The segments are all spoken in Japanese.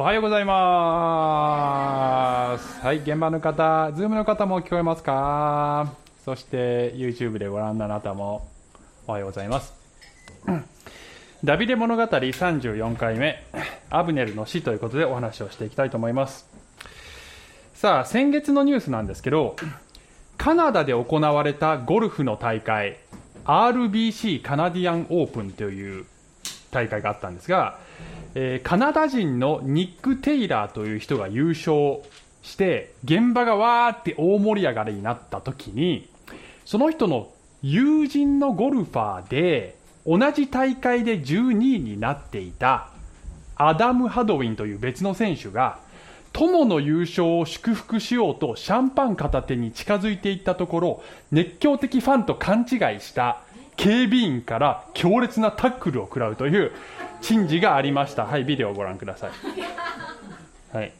はい、おはようございます。はい、現場の方、 Zoom の方も聞こえますか？そして、YouTube でご覧のあなたもおはようございます。ダビデ物語34回目、アブネルの死ということでお話をしていきたいと思います。さあ、先月のニュースなんですけど、カナダで行われたゴルフの大会、RBC カナディアンオープンという大会があったんですが、えーカナダ人のニック・テイラーという人が優勝して現場がわーって大盛り上がりになった時にその人の友人のゴルファーで同じ大会で12位になっていたアダム・ハドウィンという別の選手が友の優勝を祝福しようとシャンパン片手に近づいていったところ熱狂的ファンと勘違いした警備員から強烈なタックルを食らうという珍事がありました。はいビデオをご覧ください。はい。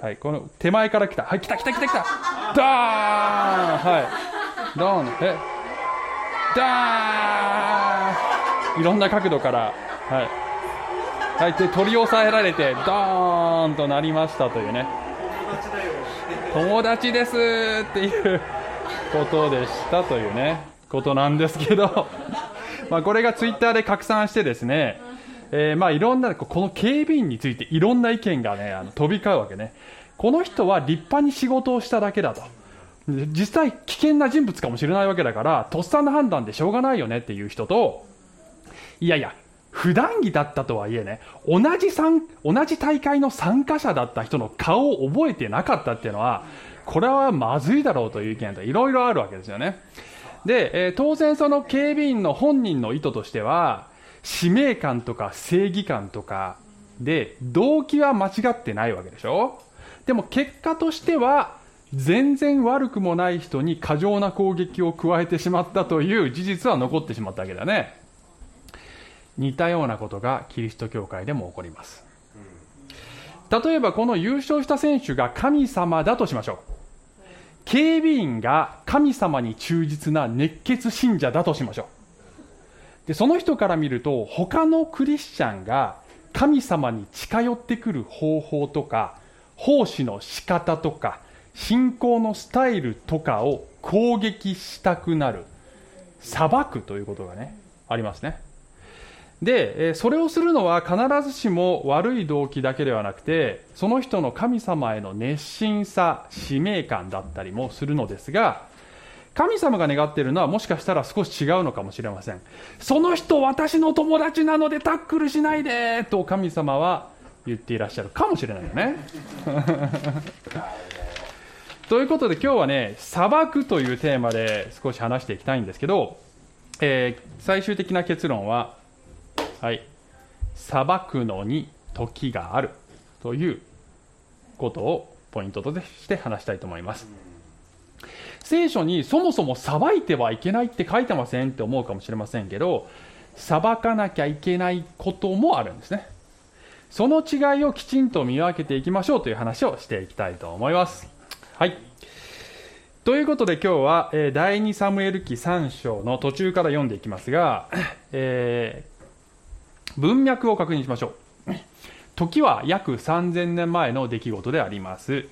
はいこの手前から来た。はい来た来た来た来た。ダーン！はい。ドーン。え？ダーン！いろんな角度から。はい。はい、で取り押さえられてドーンとなりましたというね。友達ですっていうことでしたというね。ことなんですけど まあこれがツイッターで拡散してですね、えーまあいろんなこの警備員についていろんな意見がねあの飛び交うわけね。この人は立派に仕事をしただけだと。実際危険な人物かもしれないわけだからとっさの判断でしょうがないよねっていう人といやいや普段着だったとはいえね同じ参同じ大会の参加者だった人の顔を覚えてなかったっていうのはこれはまずいだろうという意見といろいろあるわけですよね。で、えー当然その警備員の本人の意図としては使命感とか正義感とかで動機は間違ってないわけでしょ？でも結果としては全然悪くもない人に過剰な攻撃を加えてしまったという事実は残ってしまったわけだね。似たようなことがキリスト教会でも起こります。例えばこの優勝した選手が神様だとしましょう警備員が神様に忠実な熱血信者だとしましょう。でその人から見ると他のクリスチャンが神様に近寄ってくる方法とか奉仕の仕方とか信仰のスタイルとかを攻撃したくなる裁くということがねありますね。で、それをするのは必ずしも悪い動機だけではなくてその人の神様への熱心さ使命感だったりもするのですが神様が願っているのはもしかしたら少し違うのかもしれません。その人私の友達なのでタックルしないでと神様は言っていらっしゃるかもしれないよね。ということで今日はね裁くというテーマで少し話していきたいんですけど、えー最終的な結論ははい、裁くのに時があるということをポイントとして話したいと思います。聖書にそもそも裁いてはいけないって書いてませんって思うかもしれませんけど、裁かなきゃいけないこともあるんですね。その違いをきちんと見分けていきましょうという話をしていきたいと思います。はい。ということで今日は、えー第2サムエル記3章の途中から読んでいきますが、えー文脈を確認しましょう。時は約3000年前の出来事であります。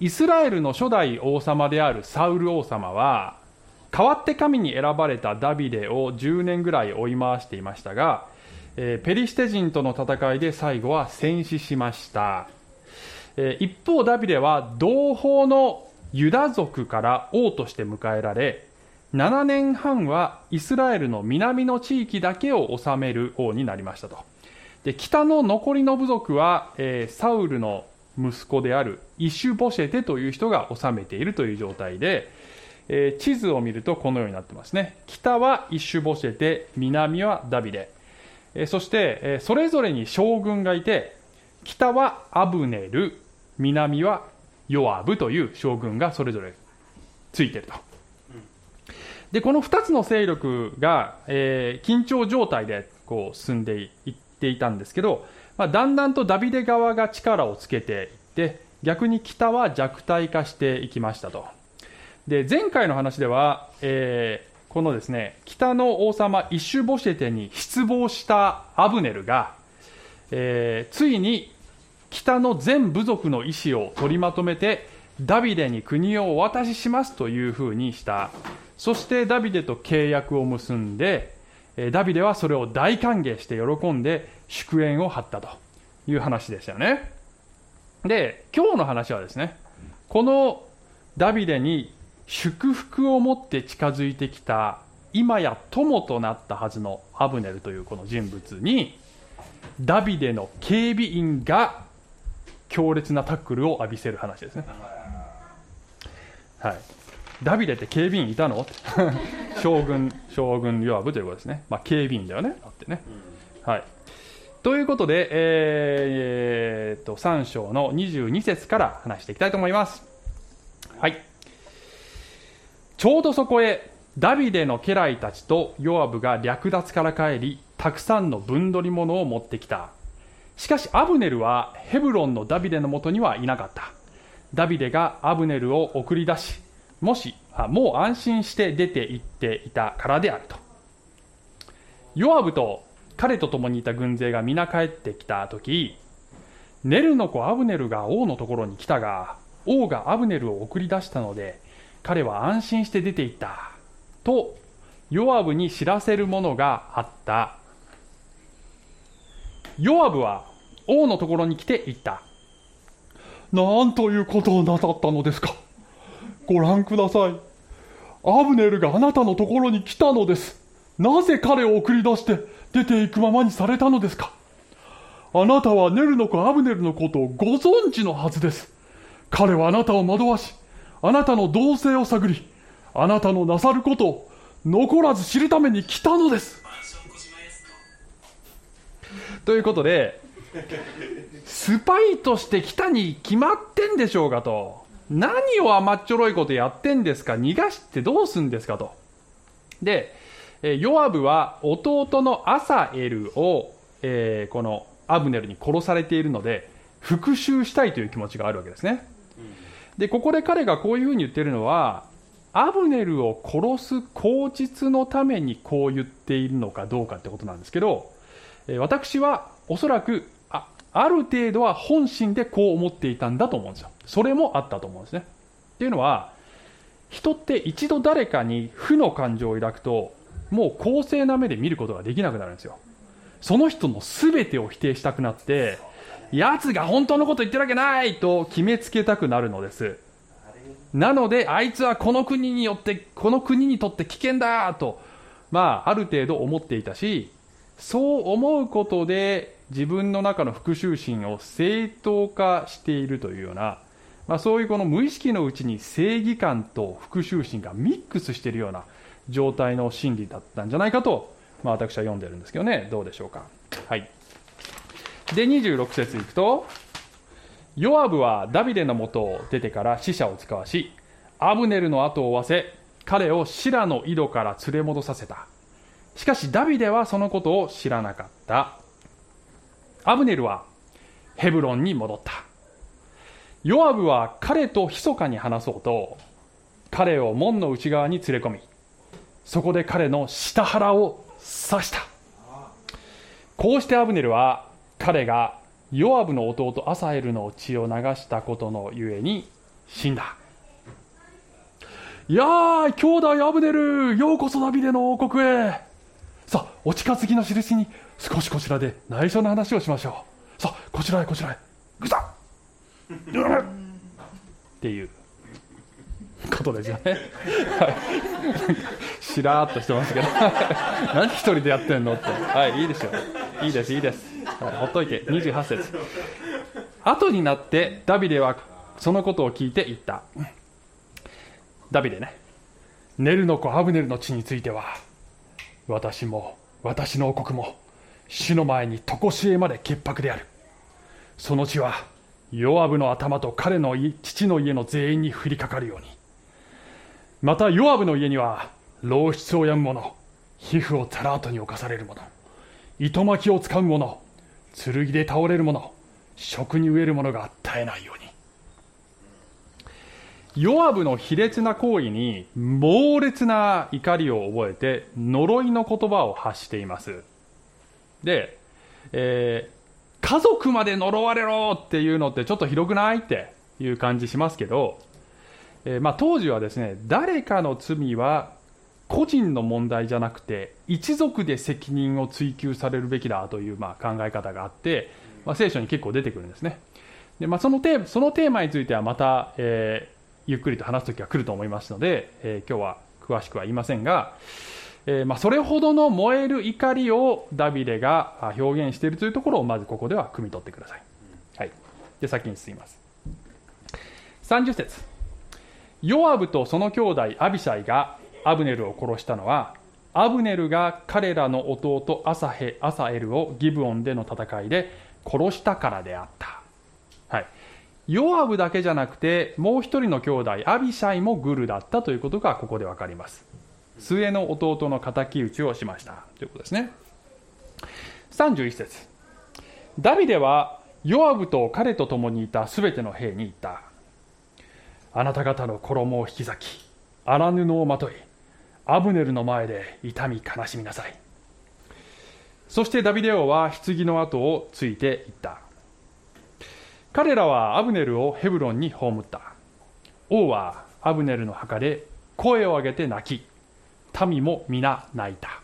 イスラエルの初代王様であるサウル王様は、代わって神に選ばれたダビデを10年ぐらい追い回していましたが、えーペリシテ人との戦いで最後は戦死しました。えー一方ダビデは同胞のユダ族から王として迎えられ7年半はイスラエルの南の地域だけを治める王になりましたと。で北の残りの部族は、えーサウルの息子であるイシュボシェテという人が治めているという状態で、えー地図を見るとこのようになってますね。北はイシュボシェテ南はダビデ、えーそして、えそれぞれに将軍がいて北はアブネル南はヨアブという将軍がそれぞれついていると。でこの2つの勢力が、えー緊張状態でこう進んでいっていたんですけど、まあ、だんだんとダビデ側が力をつけていって逆に北は弱体化していきましたと。で前回の話では、えーこのですね北の王様イシュボシェテに失望したアブネルがえーついに北の全部族の意思を取りまとめてダビデに国をお渡ししますというふうにしたそしてダビデと契約を結んでダビデはそれを大歓迎して喜んで祝宴を張ったという話でしたよねで今日の話はですねこのダビデに祝福を持って近づいてきた今や友となったはずのアブネルというこの人物にダビデの警備員が強烈なタックルを浴びせる話ですね。はい、ダビデって警備員いたの？将軍、将軍ヨアブということですね。まあ、警備員だよね。だってね。はい。ということで、えーえと、3章の22節から話していきたいと思います。はい。ちょうどそこへ、ダビデの家来たちとヨアブが略奪から帰り、たくさんの分取り物を持ってきた。しかしアブネルはヘブロンのダビデのもとにはいなかった。ダビデがアブネルを送り出し、もし、もう安心して出て行っていたからであると。ヨアブと彼と共にいた軍勢が皆帰ってきた時ネルの子アブネルが王のところに来たが王がアブネルを送り出したので彼は安心して出て行ったとヨアブに知らせるものがあった。ヨアブは王のところに来て言った。なんということをなさったのですか。ご覧ください。アブネルがあなたのところに来たのです。なぜ彼を送り出して出て行くままにされたのですかあなたはネルの子アブネルのことをご存知のはずです。彼はあなたを惑わし、あなたの動静を探り、あなたのなさることを残らず知るために来たのです。ということでスパイとして来たに決まってんでしょうかと何を甘っちょろいことやってんですか？逃がしてどうすんですかと。でえーヨアブは弟のアサエルを、えーこのアブネルに殺されているので復讐したいという気持ちがあるわけですね。でここで彼がこういうふうに言ってるのはアブネルを殺す口実のためにこう言っているのかどうかってことなんですけどえー私はおそらくある程度は本心でこう思っていたんだと思うんですよ。それもあったと思うんですね。っていうのは人って一度誰かに負の感情を抱くともう公正な目で見ることができなくなるんですよ。その人の全てを否定したくなって奴が本当のこと言ってるわけないと決めつけたくなるのです。なのであいつはこの国によってこの国にとって危険だとまあある程度思っていたしそう思うことで自分の中の復讐心を正当化しているというような、まあ、そういうこの無意識のうちに正義感と復讐心がミックスしているような状態の心理だったんじゃないかと、まあ、私は読んでるんですけどね。どうでしょうか。はい、で26節いくとヨアブはダビデのもとを出てから死者を使わしアブネルの後を追わせ彼をシラの井戸から連れ戻させた。しかしダビデはそのことを知らなかった。アブネルはヘブロンに戻った。ヨアブは彼と密かに話そうと彼を門の内側に連れ込みそこで彼の下腹を刺した。こうしてアブネルは彼がヨアブの弟アサエルの血を流したことのゆえに死んだ。いやー、兄弟アブネル、ようこそダビデの王国へ。さあ、お近づきの印に、少しこちらで内緒の話をしましょう。さあ、こちらへこちらへ。ぐさっっていうことですよね。はい。しらーっとしてますけど。何一人でやってんのって。はい、いいですよ。いいです、いいです。はい、ほっといて。28節。後になってダビデはそのことを聞いて言った。ダビデね。ネルの子アブネルの地については、私も、私の王国も、主の前に常しえまで潔白である。その地は、ヨアブの頭と彼の父の家の全員に降りかかるように。また、ヨアブの家には、老室を病む者、皮膚をザラートに侵される者、糸巻きを使う者、剣で倒れる者、食に飢える者が絶えないように。ヨアブの卑劣な行為に猛烈な怒りを覚えて呪いの言葉を発しています。で、えー家族まで呪われろっていうのってちょっと広くないっていう感じしますけど、えー、まあ、当時はですね誰かの罪は個人の問題じゃなくて一族で責任を追及されるべきだというまあ考え方があって、まあ、聖書に結構出てくるんですね。で、まあ、そのテそのテーマについてはまた、えー、ゆっくりと話す時が来ると思いますので、えー、今日は詳しくは言いませんが、えー、まあ、それほどの燃える怒りをダビデが表現しているというところをまずここでは汲み取ってください。はい、で先に進みます。30節ヨアブとその兄弟アビシャイがアブネルを殺したのはアブネルが彼らの弟アサヘアサエルをギブオンでの戦いで殺したからであった。ヨアブだけじゃなくてもう一人の兄弟アビシャイもグルだったということがここで分かります。末の弟の敵討ちをしました。ということですね。31節。ダビデはヨアブと彼と共にいたすべての兵に言った。あなた方の衣を引き裂き荒布をまといアブネルの前で痛み悲しみなさい。そしてダビデ王は棺の後をついていった。彼らはアブネルをヘブロンに葬った王はアブネルの墓で声を上げて泣き民も皆泣いた、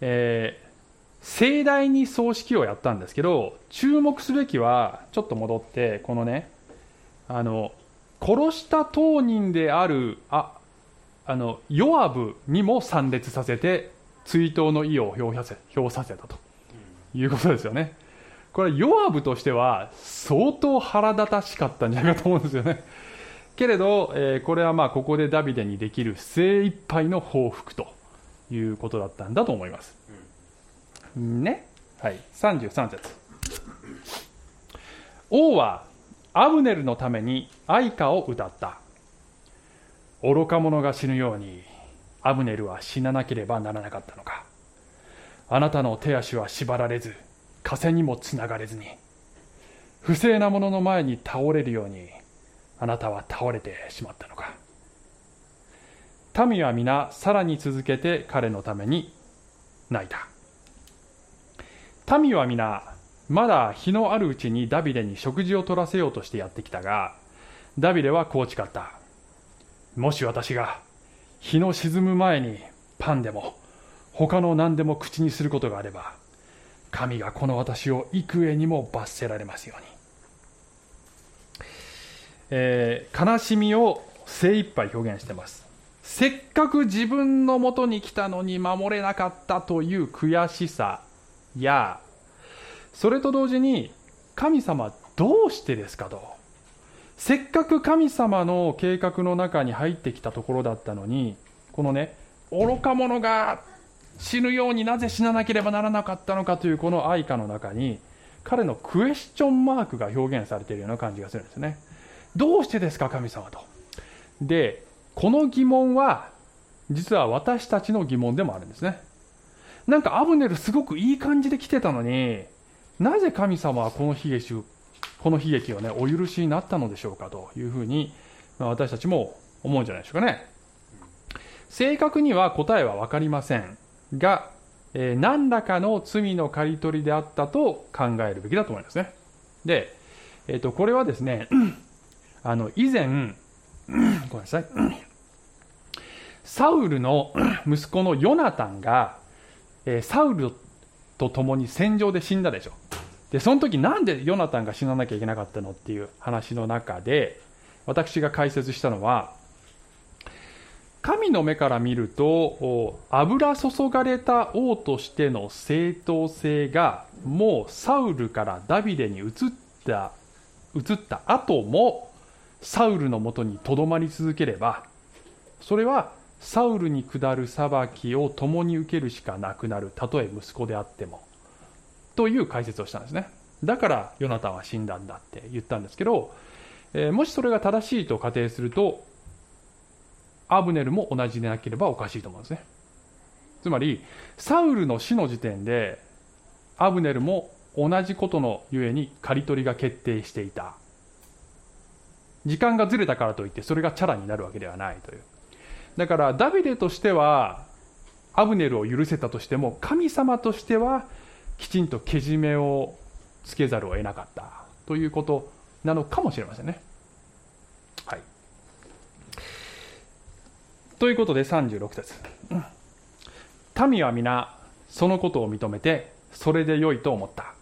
えー、盛大に葬式をやったんですけど注目すべきはちょっと戻ってこのねあの殺した当人であるああのヨアブにも参列させて追悼の意を表させ表させたということですよね。これヨアブとしては相当腹立たしかったんじゃないかと思うんですよね。けれど、えー、これはまあここでダビデにできる精一杯の報復ということだったんだと思います。うん、ね？はい。33節。王はアブネルのために愛歌を歌った。愚か者が死ぬようにアブネルは死ななければならなかったのか。あなたの手足は縛られず、風にもつながれずに、不正な者の前に倒れるように、あなたは倒れてしまったのか。民は皆さらに続けて彼のために泣いた。民は皆まだ日のあるうちにダビデに食事を取らせようとしてやってきたがダビデはこう誓った。もし私が日の沈む前にパンでも他の何でも口にすることがあれば神がこの私を幾重にも罰せられますように。えー、悲しみを精一杯表現してます。せっかく自分のもとに来たのに守れなかったという悔しさやそれと同時に神様どうしてですかと。せっかく神様の計画の中に入ってきたところだったのにこのね愚か者が死ぬようになぜ死ななければならなかったのかというこの愛歌の中に彼のクエスチョンマークが表現されているような感じがするんですね。どうしてですか神様と。でこの疑問は実は私たちの疑問でもあるんですね。なんかアブネルすごくいい感じで来てたのになぜ神様はこの悲劇この悲劇をねお許しになったのでしょうかというふうに、ま、私たちも思うんじゃないでしょうかね。正確には答えは分かりません。が、えー、何らかの罪の刈り取りであったと考えるべきだと思いますねで、えー、とこれはですね あの、以前、ごめんなさい。サウルの 息子のヨナタンが、えー、サウルと共に戦場で死んだでしょ。で、その時なんでヨナタンが死ななきゃいけなかったのっていう話の中で、私が解説したのは、神の目から見ると、油注がれた王としての正当性が、もうサウルからダビデに移った、移った後も、サウルのもとにとどまり続ければそれはサウルに下る裁きを共に受けるしかなくなるたとえ息子であってもという解説をしたんですね。だからヨナタンは死んだんだって言ったんですけど、えー、もしそれが正しいと仮定するとアブネルも同じでなければおかしいと思うんですね。つまりサウルの死の時点でアブネルも同じことのゆえに刈り取りが決定していた。時間がずれたからといってそれがチャラになるわけではないという。だからダビデとしてはアブネルを許せたとしても神様としてはきちんとけじめをつけざるを得なかったということなのかもしれませんね。はい、ということで36節。民は皆そのことを認めてそれで良いと思った。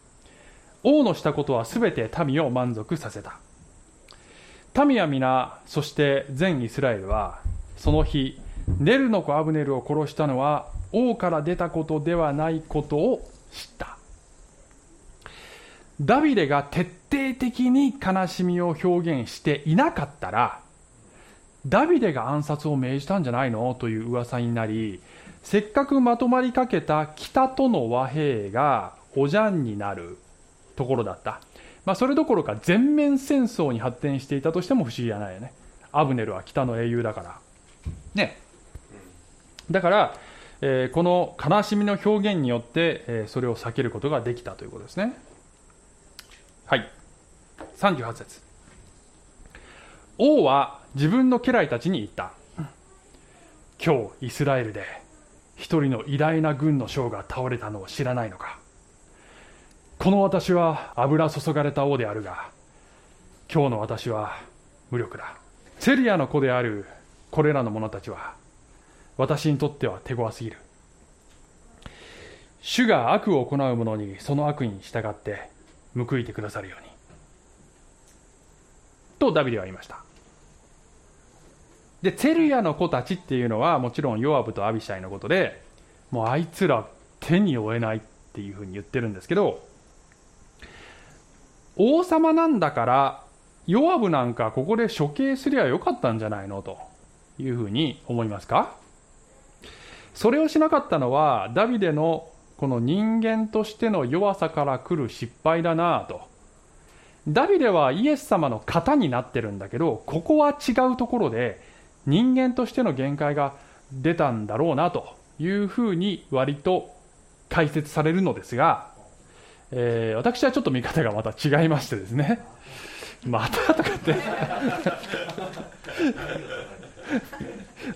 王のしたことはすべて民を満足させた。民は皆そして全イスラエルはその日ネルの子アブネルを殺したのは王から出たことではないことを知った。ダビデが徹底的に悲しみを表現していなかったらダビデが暗殺を命じたんじゃないの？という噂になりせっかくまとまりかけた北との和平がおじゃんになるところだった、まあ、それどころか全面戦争に発展していたとしても不思議じゃないよね。アブネルは北の英雄だから。ね。だから、えー、この悲しみの表現によって、えー、それを避けることができたということですね。はい。38節。王は自分の家来たちに言った。今日イスラエルで一人の偉大な軍の将が倒れたのを知らないのか。この私は油注がれた王であるが今日の私は無力だ。セリアの子であるこれらの者たちは私にとっては手強すぎる。主が悪を行う者にその悪に従って報いてくださるように。とダビデは言いました。で、ツェルヤの子たちっていうのはもちろんヨアブとアビシャイのことで、もうあいつら手に負えないっていうふうに言ってるんですけど、王様なんだから、ヨアブなんかここで処刑すりゃよかったんじゃないのというふうに思いますか？それをしなかったのはダビデのこの人間としての弱さから来る失敗だなと。ダビデはイエス様の型になってるんだけど、ここは違うところで、人間としての限界が出たんだろうなというふうに割と解説されるのですが、えー、私はちょっと見方がまた違いましてですね、またとかって。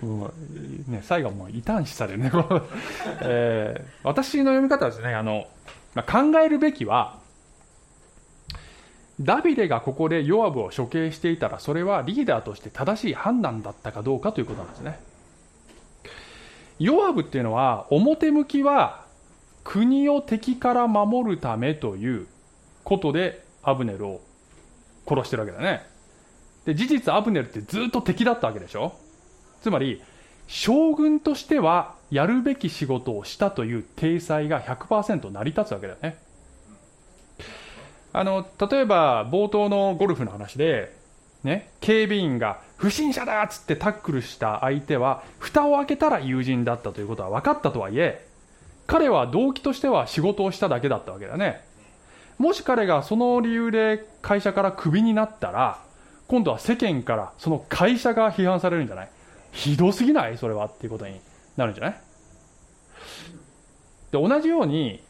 もうね、最後もう異端視されるね、えー、私の読み方はですね、あのまあ、考えるべきは、ダビデがここでヨアブを処刑していたらそれはリーダーとして正しい判断だったかどうかということなんですね。ヨアブっていうのは表向きは国を敵から守るためということでアブネルを殺してるわけだね。で事実アブネルってずっと敵だったわけでしょ？つまり将軍としてはやるべき仕事をしたという体裁が100%成り立つわけだよね。あの例えば冒頭のゴルフの話で、ね、警備員が不審者だっつってタックルした相手は蓋を開けたら友人だったということは分かったとはいえ彼は動機としては仕事をしただけだったわけだね。もし彼がその理由で会社からクビになったら今度は世間からその会社が批判されるんじゃない？ひどすぎない？それはっていうことになるんじゃない？で同じように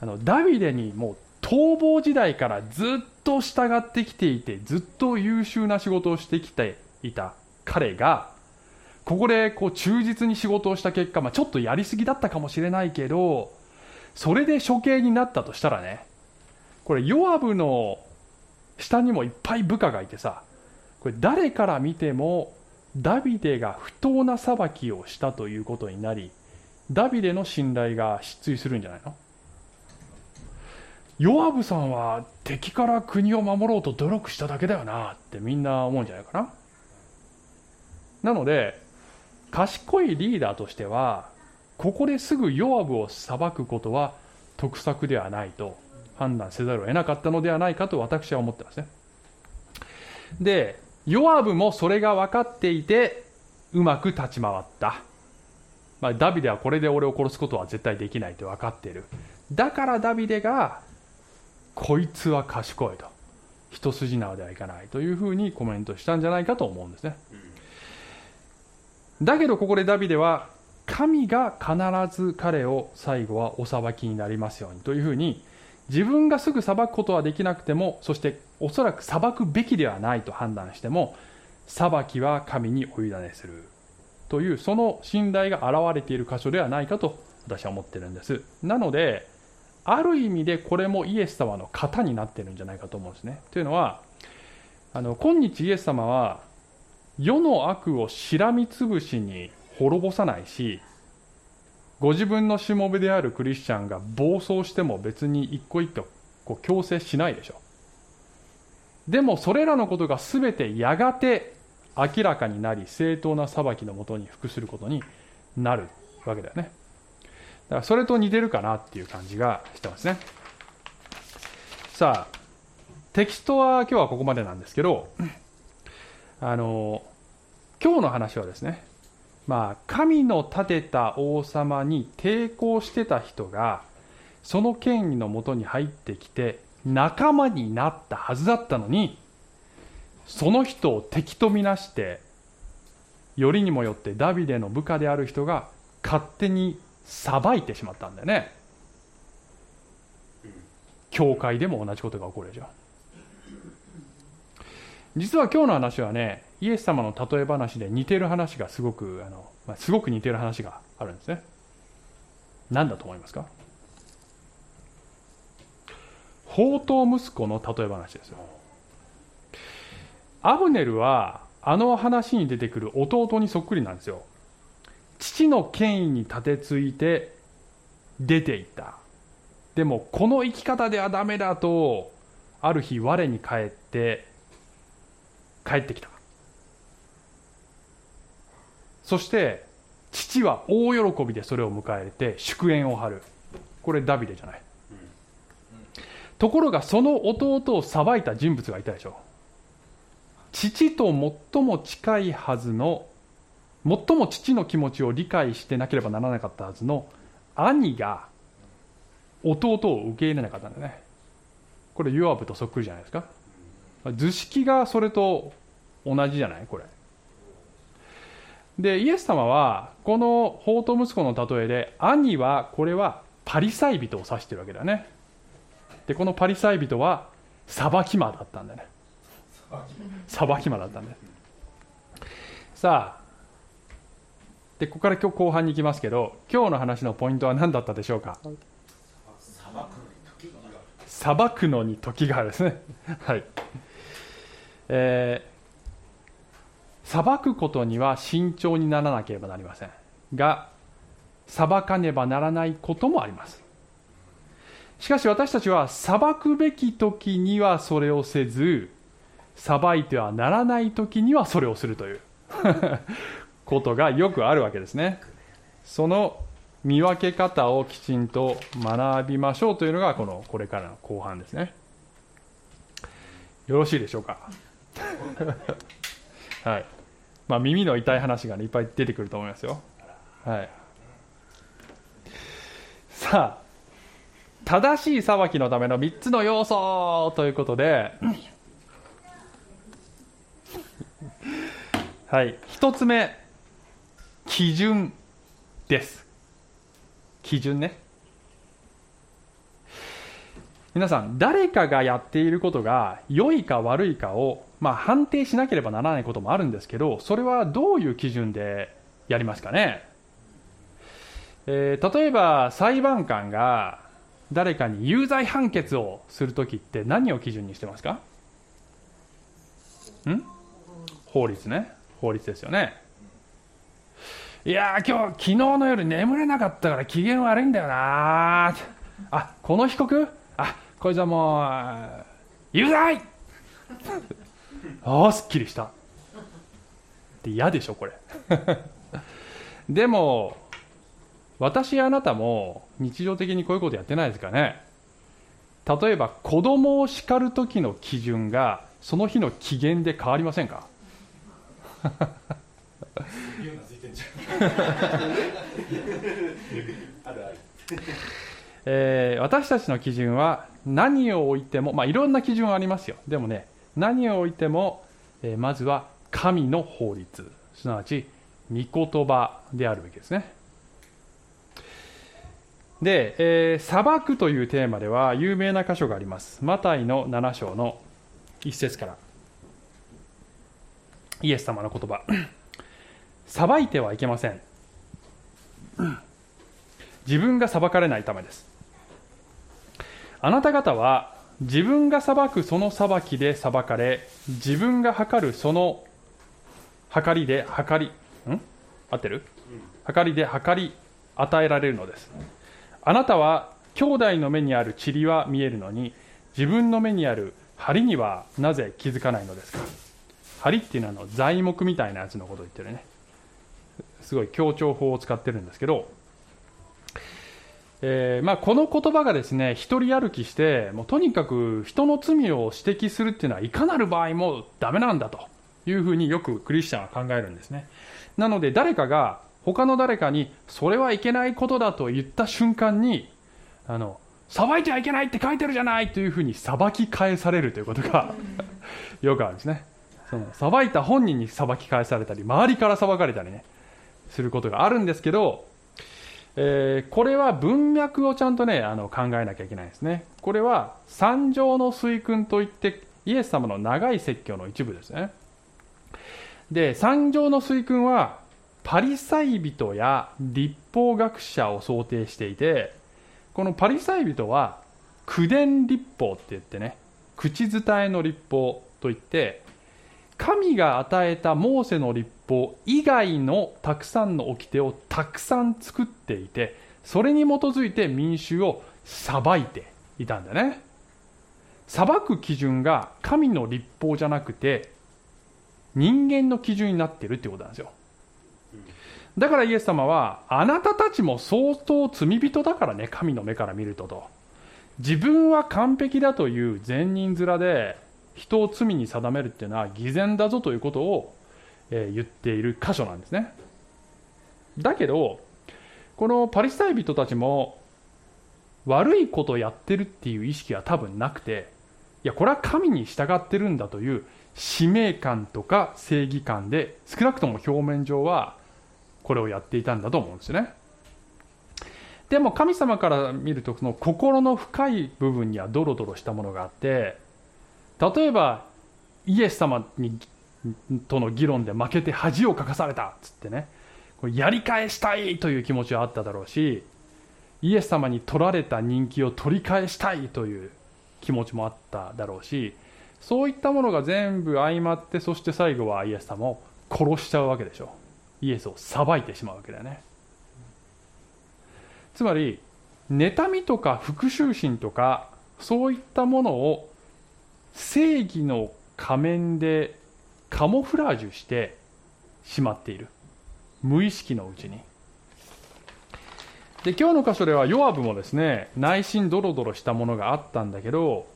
あのダビデにもう逃亡時代からずっと従ってきていてずっと優秀な仕事をしてきていた彼がここでこう忠実に仕事をした結果、まあ、ちょっとやりすぎだったかもしれないけどそれで処刑になったとしたらねこれヨアブの下にもいっぱい部下がいてさこれ誰から見てもダビデが不当な裁きをしたということになりダビデの信頼が失墜するんじゃないの？ヨアブさんは敵から国を守ろうと努力しただけだよなってみんな思うんじゃないかな。なので賢いリーダーとしてはここですぐヨアブを裁くことは得策ではないと判断せざるを得なかったのではないかと私は思ってますね。でヨアブもそれが分かっていてうまく立ち回った、まあ、ダビデはこれで俺を殺すことは絶対できないと分かっている。だからダビデがこいつは賢いと。一筋縄ではいかないというふうにコメントしたんじゃないかと思うんですね。だけどここでダビデは神が必ず彼を最後はお裁きになりますようにというふうに自分がすぐ裁くことはできなくてもそしておそらく裁くべきではないと判断しても裁きは神にお委ねするというその信頼が現れている箇所ではないかと私は思ってるんです。なのである意味でこれもイエス様の型になってるんじゃないかと思うんですね。というのはあの今日イエス様は世の悪をしらみつぶしに滅ぼさないしご自分のしもべであるクリスチャンが暴走しても別に一個一個こう強制しないでしょでもそれらのことが全てやがて明らかになり正当な裁きのもとに服することになるわけだよねだからそれと似てるかなっていう感じがしてますね。さあテキストは今日はここまでなんですけどあの今日の話はですねまあ神の立てた王様に抵抗してた人がその権威のもとに入ってきて仲間になったはずだったのにその人を敵とみなしてよりにもよってダビデの部下である人が勝手に裁いてしまったんだよね。教会でも同じことが起こるでしょ実は今日の話はねイエス様の例え話で似てる話がすごくあの、まあ、すごく似てる話があるんですね。何だと思いますか？宝刀息子の例え話ですよ。アブネルはあの話に出てくる弟にそっくりなんですよ。父の権威に立てついて出ていった。でもこの生き方ではダメだとある日我に返って帰ってきた。そして父は大喜びでそれを迎えて祝宴を張る。これダビデじゃない。ところがその弟を裁いた人物がいたでしょ父と最も近いはずの最も父の気持ちを理解してなければならなかったはずの兄が弟を受け入れなかったんだね。これヨアブとそっくりじゃないですか。図式がそれと同じじゃない？これ。でイエス様はこの法と息子の例えで兄はこれはパリサイ人を指してるわけだね。でこのパリサイ人は裁き魔だったんだね。裁き魔だったんださあでここから今日後半に行きますけど今日の話のポイントは何だったでしょうか？裁くのに時があるですね。はい。えー、裁くことには慎重にならなければなりません。が裁かねばならないこともあります。しかし私たちは裁くべき時にはそれをせず裁いてはならない時にはそれをするということがよくあるわけですね。その見分け方をきちんと学びましょうというのがこのこれからの後半ですね。よろしいでしょうか？はい。まあ耳の痛い話が、ね、いっぱい出てくると思いますよ。はい。さあ正しい裁きのための3つの要素ということではい。1つ目基準です。基準ね。皆さん誰かがやっていることが良いか悪いかを、まあ、判定しなければならないこともあるんですけどそれはどういう基準でやりますかね、えー、例えば裁判官が誰かに有罪判決をするときって何を基準にしてますか？ん？法律ね。法律ですよね。いや今日昨日の夜眠れなかったから機嫌悪いんだよな。あこの被告？あこいつはもう有罪！ああすっきりした。って嫌でしょこれ。でも私あなたも日常的にこういうことやってないですかね。例えば子供を叱る時の基準がその日の機嫌で変わりませんか？えー、私たちの基準は何を置いても、まあ、いろんな基準はありますよでもね何を置いても、えー、まずは神の法律すなわち御言葉であるべきですねで、えー、裁くというテーマでは有名な箇所があります。マタイの7章の一節から。イエス様の言葉。裁いてはいけません。自分が裁かれないためです。あなた方は自分が裁くその裁きで裁かれ自分が測るその測りで測りん？合ってる？測りで測り与えられるのです。あなたは兄弟の目にある塵は見えるのに自分の目にある針にはなぜ気づかないのですか？針っていうのは材木みたいなやつのことを言ってるね。すごい強調法を使ってるんですけど、えーまあ、この言葉がですね一人歩きしてもうとにかく人の罪を指摘するっていうのはいかなる場合もダメなんだというふうによくクリスチャンは考えるんですね。なので誰かが他の誰かにそれはいけないことだと言った瞬間にあの裁いてはいけないって書いてるじゃないというふうに裁き返されるということがよくあるんですね。その裁いた本人に裁き返されたり周りから裁かれたりねすることがあるんですけど、えー、これは文脈をちゃんとねあの考えなきゃいけないんですね。これは三条の水訓といってイエス様の長い説教の一部ですね。で三条の水訓はパリサイ人や立法学者を想定していてこのパリサイ人は口伝立法って言ってね口伝えの立法といって神が与えたモーセの立法以外のたくさんの掟をたくさん作っていてそれに基づいて民衆を裁いていたんだね裁く基準が神の立法じゃなくて人間の基準になってるってことなんですよだからイエス様は、あなたたちも相当罪人だからね、神の目から見るとと。自分は完璧だという善人面で人を罪に定めるっていうのは偽善だぞということを、えー、言っている箇所なんですね。だけど、このパリスタイ人たちも悪いことをやってるっていう意識は多分なくて、いや、これは神に従ってるんだという使命感とか正義感で、少なくとも表面上はこれをやっていたんだと思うんですねでも神様から見るとその心の深い部分にはドロドロしたものがあって例えばイエス様にとの議論で負けて恥をかかされたっつってね。これやり返したいという気持ちはあっただろうしイエス様に取られた人気を取り返したいという気持ちもあっただろうしそういったものが全部相まってそして最後はイエス様を殺しちゃうわけでしょ。うイエスを裁いてしまうわけだよね。つまり妬みとか復讐心とかそういったものを正義の仮面でカモフラージュしてしまっている。無意識のうちに。で今日の箇所ではヨアブもですね内心ドロドロしたものがあったんだけど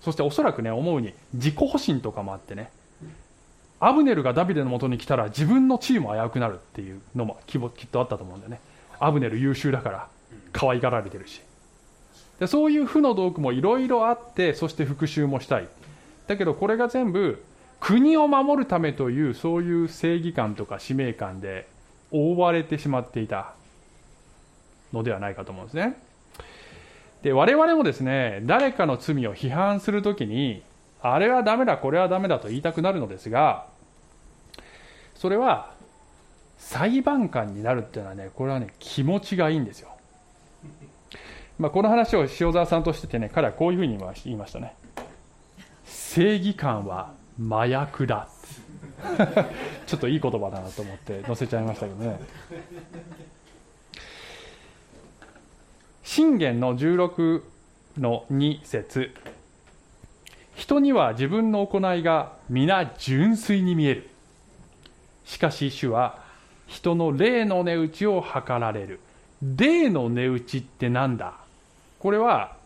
そしておそらくね思うに自己保身とかもあってねアブネルがダビデのもとに来たら自分の地位も危うくなるっていうのもきっとあったと思うんだよね。アブネル優秀だから可愛がられてるし。でそういう負の道具もいろいろあってそして復讐もしたい。だけどこれが全部国を守るためというそういう正義感とか使命感で覆われてしまっていたのではないかと思うんですね。で我々もですね誰かの罪を批判するときにあれはダメだこれはダメだと言いたくなるのですがそれは裁判官になるっていうのはねこれはね気持ちがいいんですよ、まあ、この話を塩沢さんとしててね彼はこういうふうに言いましたね。正義感は麻薬だ。ちょっといい言葉だなと思って載せちゃいましたけどね。信玄の16の2節。人には自分の行いが皆純粋に見える。しかし主は人の霊の値打ちを測られる。霊の値打ちってなんだ？これは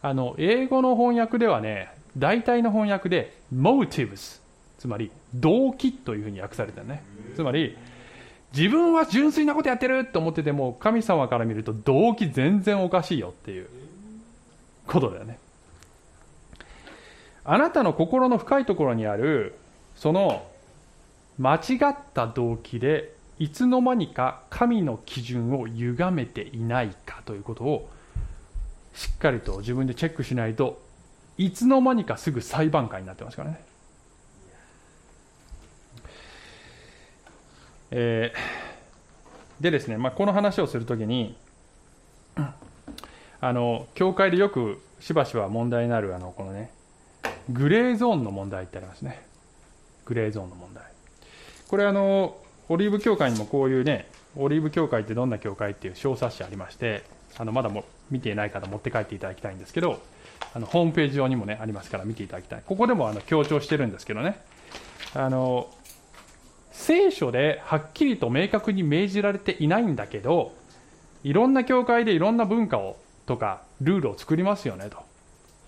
あの英語の翻訳ではね大体の翻訳で motives つまり動機というふうに訳されたね。つまり自分は純粋なことやってると思ってても神様から見ると動機全然おかしいよっていうことだよね。あなたの心の深いところにあるその間違った動機でいつの間にか神の基準を歪めていないかということをしっかりと自分でチェックしないといつの間にかすぐ裁判官になってますからね。えー、でですね、まあ、この話をするときにあの教会でよくしばしば問題になるあのこのねグレーゾーンの問題ってありますねグレーゾーンの問題これあのオリーブ協会にもこういうねオリーブ協会ってどんな協会っていう小冊子ありましてあのまだも見ていない方持って帰っていただきたいんですけどあのホームページ上にもねありますから見ていただきたい。ここでもあの強調してるんですけどね。あの聖書ではっきりと明確に命じられていないんだけどいろんな教会でいろんな文化をとかルールを作りますよねと。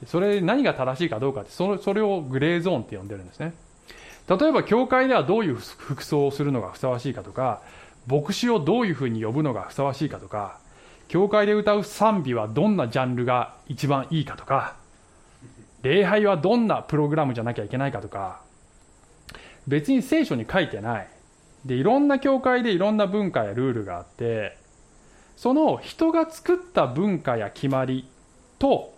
それ何が正しいかどうかってそれそれをグレーゾーンって呼んでるんですね。例えば教会ではどういう服装をするのがふさわしいかとか牧師をどういうふうに呼ぶのがふさわしいかとか教会で歌う賛美はどんなジャンルが一番いいかとか礼拝はどんなプログラムじゃなきゃいけないかとか別に聖書に書いてないでいろんな教会でいろんな文化やルールがあってその人が作った文化や決まりと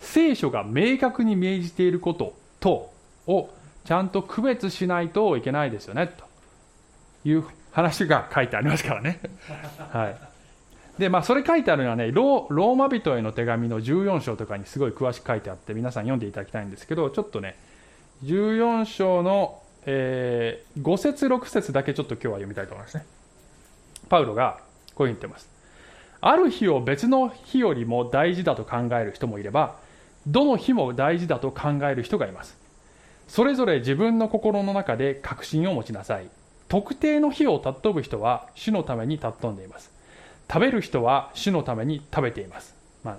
聖書が明確に命じていることとをちゃんと区別しないといけないですよねという話が書いてありますからね。はいでまあ、それ書いてあるのはねローマ人への手紙の14章とかにすごい詳しく書いてあって皆さん読んでいただきたいんですけどちょっとね14章の、えー、5節6節だけちょっと今日は読みたいと思いますね。パウロがこういうふうに言ってます。ある日を別の日よりも大事だと考える人もいればどの日も大事だと考える人がいます。それぞれ自分の心の中で確信を持ちなさい。特定の日を尊ぶ人は主のために尊んでいます。食べる人は主のために食べています、まあ、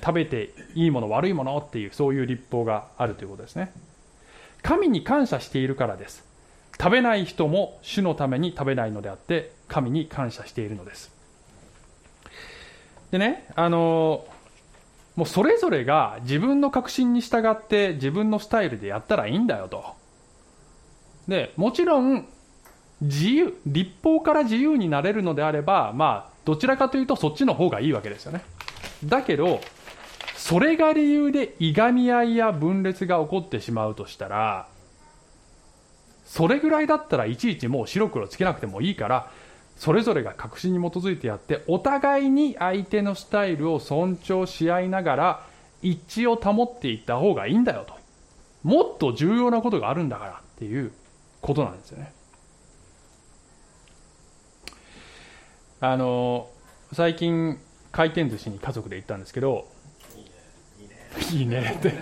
食べていいもの悪いものっていうそういう立法があるということですね。神に感謝しているからです。食べない人も主のために食べないのであって神に感謝しているのです。でねあのもうそれぞれが自分の確信に従って自分のスタイルでやったらいいんだよと。で、もちろん、自由、立法から自由になれるのであれば、まあ、どちらかというとそっちの方がいいわけですよね。だけど、それが理由でいがみ合いや分裂が起こってしまうとしたら、それぐらいだったらいちいちもう白黒つけなくてもいいから、それぞれが確信に基づいてやってお互いに相手のスタイルを尊重し合いながら一致を保っていった方がいいんだよともっと重要なことがあるんだからっていうことなんですよねあの最近回転寿司に家族で行ったんですけどいいね。って。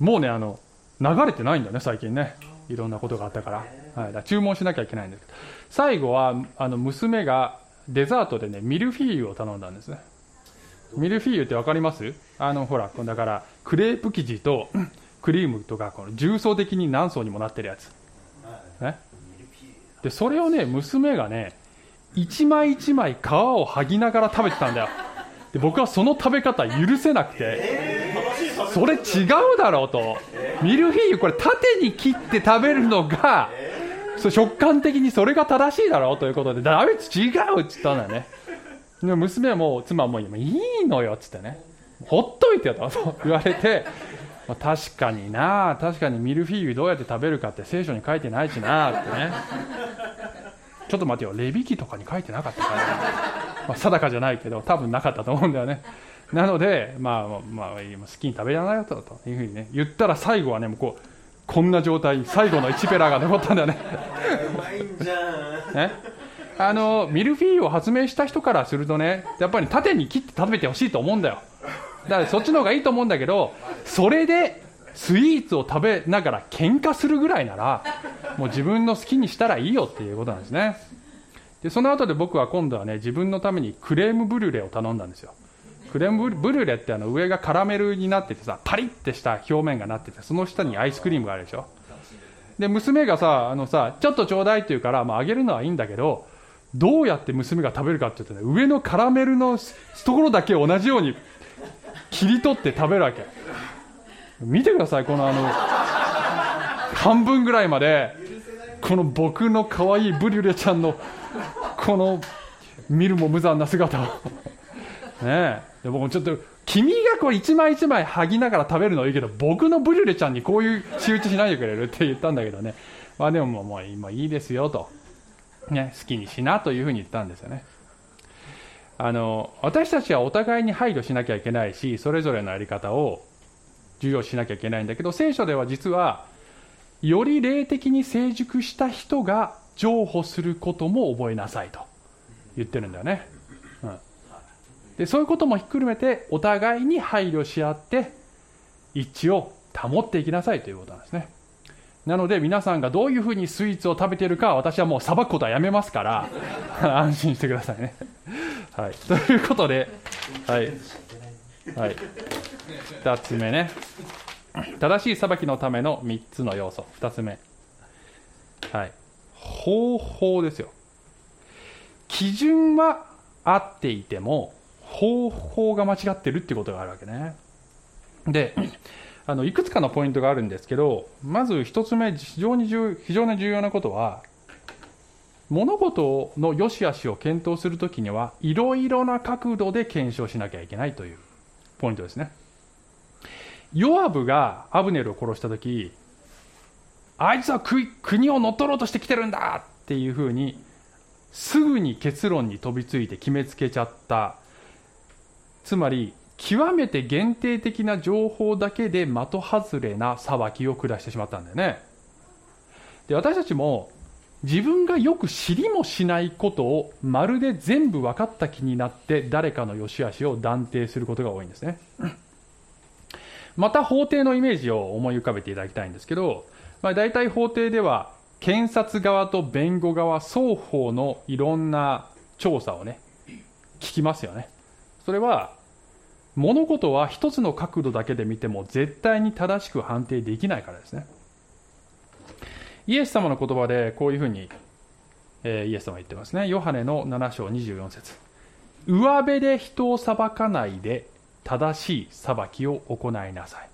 もうねあの流れてないんだよね最近ね。いろんなことがあったから,、はい、だ注文しなきゃいけないんですけど。最後はあの娘がデザートでねミルフィーユを頼んだんですね。ミルフィーユって分かります？あのほらだからクレープ生地とクリームとかこの重層的に何層にもなってるやつ、ね、でそれをね娘がね一枚一枚皮を剥ぎながら食べてたんだよ。で僕はその食べ方許せなくて、それ違うだろうと。ミルフィーユこれ縦に切って食べるのが、そ食感的にそれが正しいだろうということで、ダメ違うって言ったんだよね。で娘はもう、妻もいいのよっつってね、ほっといてよと言われて、ま、確かにな、確かにミルフィーユどうやって食べるかって聖書に書いてないしなってね。ちょっと待てよ、レビキとかに書いてなかったかな。まあ、定かじゃないけど、多分なかったと思うんだよね。なので、まあ、まあ、好きに食べなよというふうにね、言ったら最後はね、もうこう、こんな状態、最後の1ペラが残ったんだよね。うまいんじゃん。ね。あの、ミルフィーユを発明した人からするとね、やっぱり縦に切って食べてほしいと思うんだよ。だからそっちの方がいいと思うんだけど、それでスイーツを食べながら喧嘩するぐらいなら、もう自分の好きにしたらいいよっていうことなんですね。で、その後で僕は今度はね、自分のためにクレームブリュレを頼んだんですよ。クレームブリュレってあの上がカラメルになっててさパリッてした表面がなっててその下にアイスクリームがあるでしょで娘がさあのさちょっとちょうだいって言うから、まあ、あげるのはいいんだけどどうやって娘が食べるかって言うとね上のカラメルの ところだけ同じように切り取って食べるわけ見てくださいこのあの半分ぐらいまでこの僕の可愛いブリュレちゃんのこの見るも無残な姿を。ねで僕もちょっと君がこう一枚一枚剥ぎながら食べるのはいいけど僕のブリュレちゃんにこういう仕打ちしないでくれるって言ったんだけどね。まあでももうもう今いいですよと、ね、好きにしなというふうに言ったんですよね。あの私たちはお互いに配慮しなきゃいけないしそれぞれのやり方を重要しなきゃいけないんだけど聖書では実はより霊的に成熟した人が譲歩することも覚えなさいと言ってるんだよね、うん、でそういうこともひっくるめてお互いに配慮し合って一致を保っていきなさいということなんですね。なので皆さんがどういうふうにスイーツを食べているか私はもう裁くことはやめますから 安心してくださいね。はい、ということで、はい、はい、2つ目ね。正しい裁きのための3つの要素。2つ目、はい、方法ですよ。基準は合っていても方法が間違ってるってことがあるわけね。であのいくつかのポイントがあるんですけどまず1つ目非常に重非常に重要なことは物事の良し悪しを検討するときにはいろいろな角度で検証しなきゃいけないという。ポイントですね。ヨアブがアブネルを殺したときあいつは国を乗っ取ろうとしてきてるんだ!っていうふうにすぐに結論に飛びついて決めつけちゃった。つまり極めて限定的な情報だけで的外れな裁きを下してしまったんだよね。で、私たちも自分がよく知りもしないことをまるで全部分かった気になって誰かの良し悪しを断定することが多いんですね。また法廷のイメージを思い浮かべていただきたいんですけど、まあ、大体法廷では検察側と弁護側双方のいろんな調査をね聞きますよね。それは物事は一つの角度だけで見ても絶対に正しく判定できないからですねイエス様の言葉でこういうふうに、えー、イエス様は言ってますね。ヨハネの7章24節。上辺で人を裁かないで正しい裁きを行いなさい。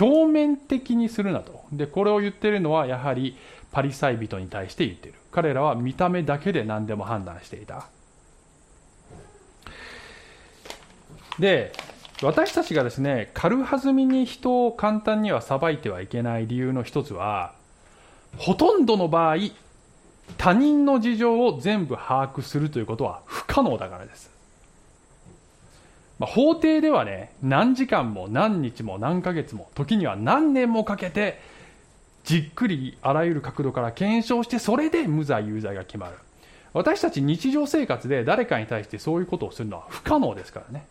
表面的にするなと。でこれを言ってるのはやはりパリサイ人に対して言ってる。彼らは見た目だけで何でも判断していた。で私たちがですね軽はずみに人を簡単には裁いてはいけない理由の一つはほとんどの場合他人の事情を全部把握するということは不可能だからです、まあ、法廷ではね何時間も何日も何ヶ月も時には何年もかけてじっくりあらゆる角度から検証してそれで無罪有罪が決まる。私たち日常生活で誰かに対してそういうことをするのは不可能ですからね。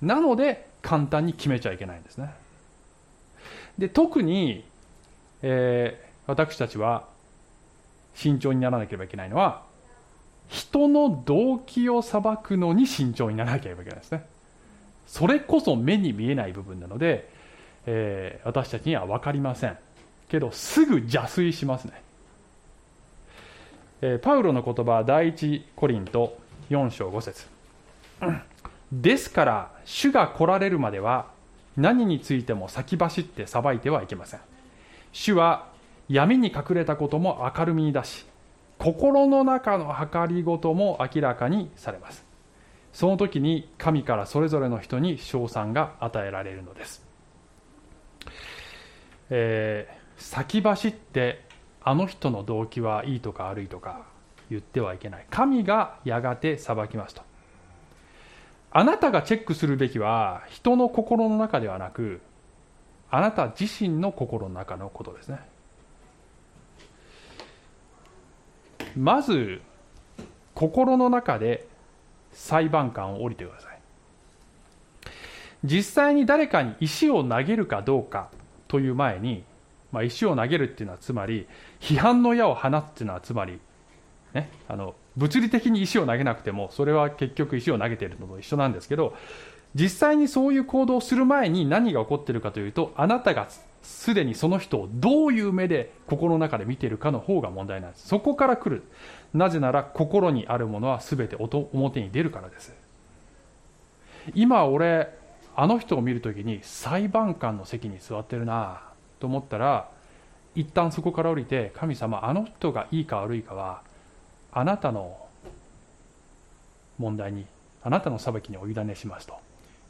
なので簡単に決めちゃいけないんですね。で特に、えー、私たちは慎重にならなければいけないのは人の動機を裁くのに慎重にならなければいけないですね。それこそ目に見えない部分なので、えー、私たちには分かりません。けどすぐ邪推しますね、えー、パウロの言葉第一コリント4章5節。ですから主が来られるまでは何についても先走って裁いてはいけません。主は闇に隠れたことも明るみに出し心の中の計りごとも明らかにされます。その時に神からそれぞれの人に称賛が与えられるのです、えー、先走ってあの人の動機はいいとか悪いとか言ってはいけない。神がやがて裁きますと。あなたがチェックするべきは人の心の中ではなくあなた自身の心の中のことですね。まず心の中で裁判官を降りてください。実際に誰かに石を投げるかどうかという前に、まあ、石を投げるっていうのはつまり批判の矢を放つっていうのはつまり、ね、あの物理的に石を投げなくてもそれは結局石を投げているのと一緒なんですけど実際にそういう行動をする前に何が起こっているかというとあなたがすでにその人をどういう目で心の中で見ているかの方が問題なんです。そこから来る。なぜなら心にあるものは全て表に出るからです。今俺あの人を見るときに裁判官の席に座ってるなと思ったら一旦そこから降りて神様あの人がいいか悪いかはあなたの問題にあなたの裁きにお委ねしますと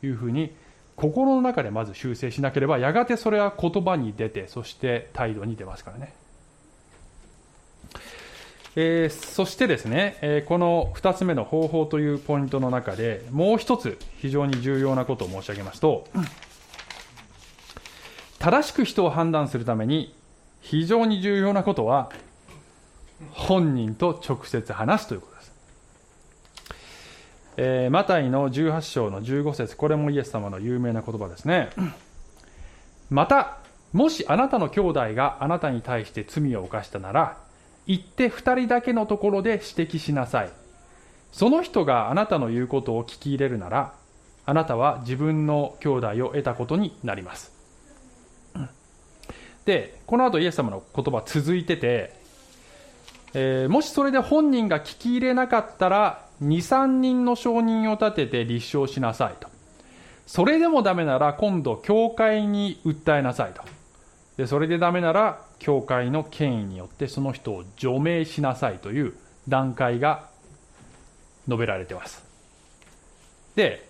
いうふうに心の中でまず修正しなければやがてそれは言葉に出てそして態度に出ますからね。えーそしてですね、えーこの2つ目の方法というポイントの中でもう一つ非常に重要なことを申し上げますと、正しく人を判断するために非常に重要なことは本人と直接話すということ、えーマタイの18章の15節これもイエス様の有名な言葉ですね。またもしあなたの兄弟があなたに対して罪を犯したなら行って2人だけのところで指摘しなさい。その人があなたの言うことを聞き入れるならあなたは自分の兄弟を得たことになります。でこの後イエス様の言葉続いてて、えーもしそれで本人が聞き入れなかったら23人の証人を立てて立証しなさいと。それでもダメなら今度教会に訴えなさいと。でそれでダメなら教会の権威によってその人を除名しなさいという段階が述べられています。で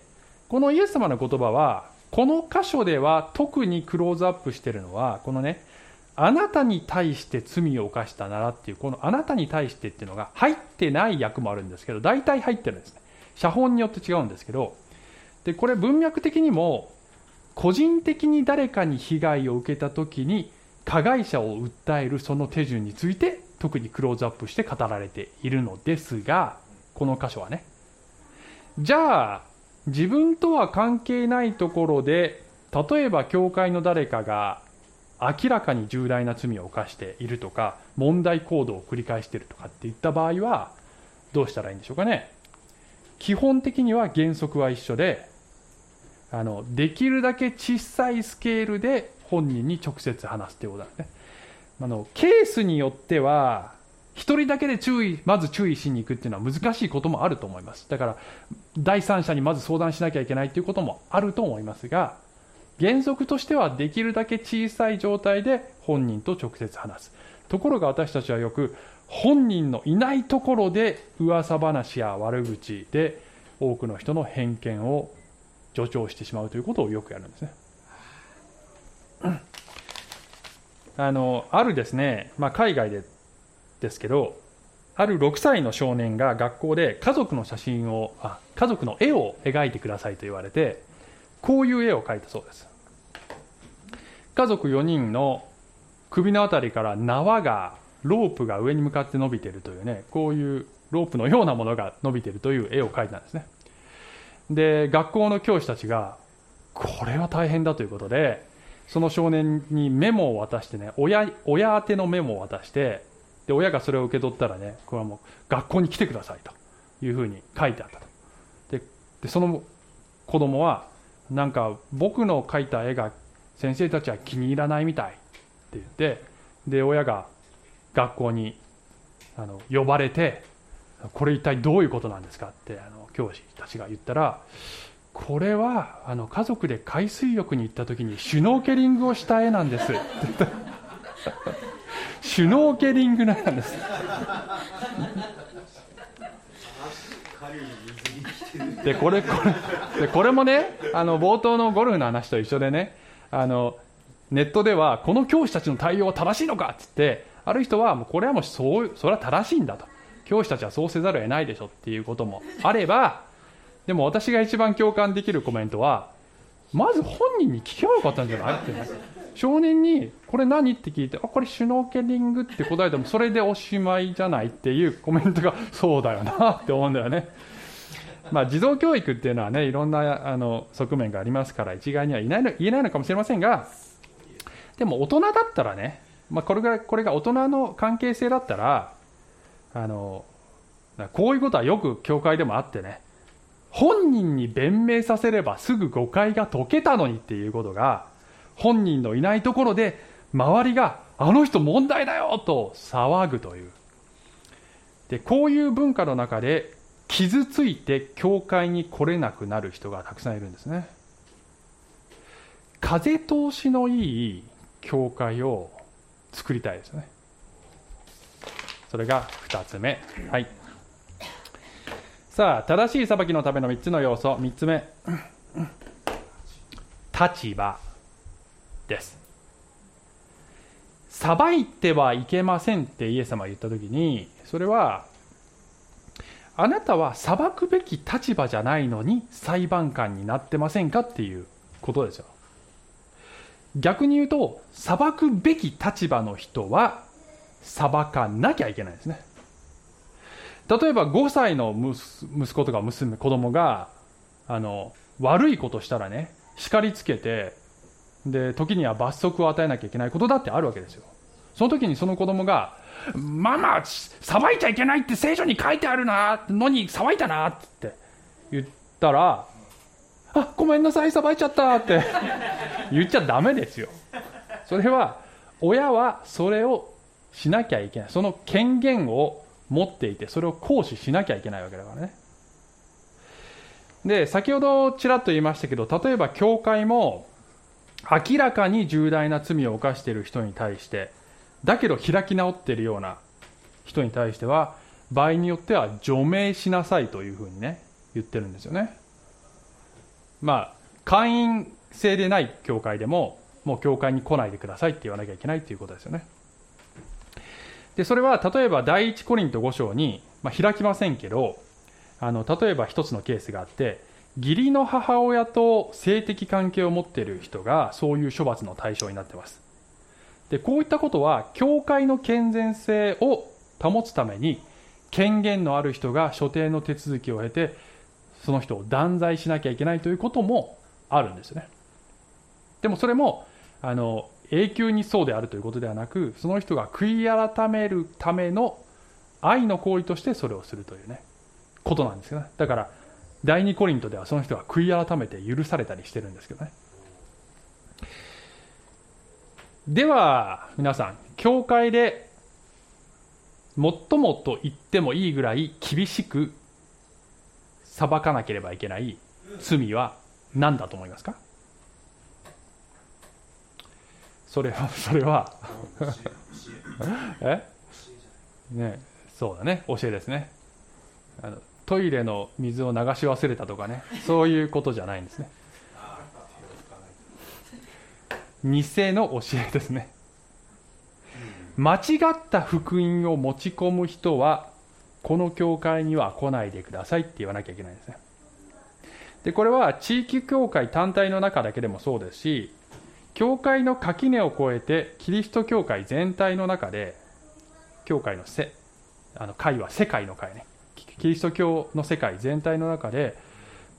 このイエス様の言葉はこの箇所では特にクローズアップしているのはこのねあなたに対して罪を犯したならっていうこのあなたに対してっていうのが入ってない訳もあるんですけど大体入ってるんですね。写本によって違うんですけど。でこれ文脈的にも個人的に誰かに被害を受けた時に加害者を訴えるその手順について特にクローズアップして語られているのですがこの箇所はね。じゃあ自分とは関係ないところで例えば教会の誰かが明らかに重大な罪を犯しているとか問題行動を繰り返しているとかっていった場合はどうしたらいいんでしょうかね。基本的には原則は一緒であのできるだけ小さいスケールで本人に直接話すということなんですね。あのケースによっては一人だけで注意まず注意しに行くっていうのは難しいこともあると思います。だから第三者にまず相談しなきゃいけないということもあると思いますが原則としてはできるだけ小さい状態で本人と直接話すところが私たちはよく本人のいないところで噂話や悪口で多くの人の偏見を助長してしまうということをよくやるんですね。あのあるですね、まあ、海外でですけどある6歳の少年が学校で家族の写真をあ家族の絵を描いてくださいと言われてこういう絵を描いたそうです。家族4人の首のあたりから縄がロープが上に向かって伸びているというねこういうロープのようなものが伸びているという絵を描いたんですね。で学校の教師たちがこれは大変だということでその少年にメモを渡してね親親宛てのメモを渡してで親がそれを受け取ったらねこれはもう学校に来てくださいというふうに書いてあったと。ででその子供はなんか僕の描いた絵が先生たちは気に入らないみたいって言ってで親が学校にあの呼ばれてこれ一体どういうことなんですかってあの教師たちが言ったらこれはあの家族で海水浴に行った時にシュノーケリングをした絵なんですって言った。シュノーケリングなんですでこれこれでこれもねあの冒頭のゴルフの話と一緒でねあのネットではこの教師たちの対応は正しいのかっつってある人はもうこれはもうそうそれは正しいんだと。教師たちはそうせざるを得ないでしょっていうこともあればでも私が一番共感できるコメントはまず本人に聞けばよかったんじゃないってね。少年にこれ何って聞いてあこれシュノーケリングって答えてもそれでおしまいじゃないっていうコメントがそうだよなって思うんだよね。まあ児童教育っていうのはねいろんなあの側面がありますから一概には言えないの言えないのかもしれませんがでも大人だったらね、まあ、これがこれが大人の関係性だったらあのこういうことはよく教会でもあってね本人に弁明させればすぐ誤解が解けたのにっていうことが本人のいないところで周りがあの人問題だよと騒ぐという。でこういう文化の中で傷ついて教会に来れなくなる人がたくさんいるんですね。風通しのいい教会を作りたいですね。それが2つ目。はい。さあ正しい裁きのための3つの要素。3つ目。立場です。裁いてはいけませんってイエス様が言った時にそれはあなたは裁くべき立場じゃないのに裁判官になってませんかっていうことですよ逆に言うと裁くべき立場の人は裁かなきゃいけないですね。例えば5歳の息子とか娘子供があの悪いことしたらね叱りつけてで時には罰則を与えなきゃいけないことだってあるわけですよ。その時にその子供が「ママ裁いちゃいけないって聖書に書いてあるなのに裁いたな」って言ったら「あごめんなさい裁いちゃった」って 言っちゃダメですよ。それは親はそれをしなきゃいけない。その権限を持っていてそれを行使しなきゃいけないわけだからね。で先ほどちらっと言いましたけど例えば教会も明らかに重大な罪を犯している人に対してだけど開き直っているような人に対しては場合によっては除名しなさいというふうにね言ってるんですよね。まあ会員制でない教会でももう教会に来ないでくださいって言わなきゃいけないっていうことですよね。でそれは例えば第一コリント5章に、まあ、開きませんけどあの例えば一つのケースがあって義理の母親と性的関係を持っている人がそういう処罰の対象になっています。でこういったことは教会の健全性を保つために権限のある人が所定の手続きを経てその人を断罪しなきゃいけないということもあるんですね。でもそれもあの永久にそうであるということではなくその人が悔い改めるための愛の行為としてそれをするというねことなんですよね。だから第二コリントではその人が悔い改めて許されたりしてるんですけどね。では皆さん教会で最もと言ってもいいぐらい厳しく裁かなければいけない罪は何だと思いますか？それは それは。え？ねそうだね。教えですね。あのトイレの水を流し忘れたとかね。そういうことじゃないんですね。偽の教えですね。間違った福音を持ち込む人はこの教会には来ないでくださいって言わなきゃいけないんですね。でこれは地域教会単体の中だけでもそうですし教会の垣根を越えてキリスト教会全体の中で教会のせあの会は世界の会ね。キリスト教の世界全体の中で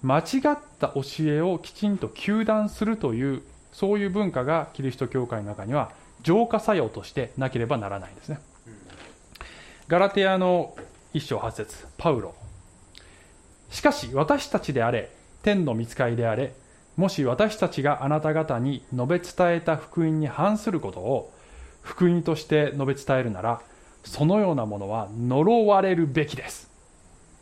間違った教えをきちんと糾弾するというそういう文化がキリスト教会の中には浄化作用としてなければならないんですね。ガラテアの一章八節パウロ。しかし私たちであれ天の見つかりであれもし私たちがあなた方に述べ伝えた福音に反することを福音として述べ伝えるならそのようなものは呪われるべきです。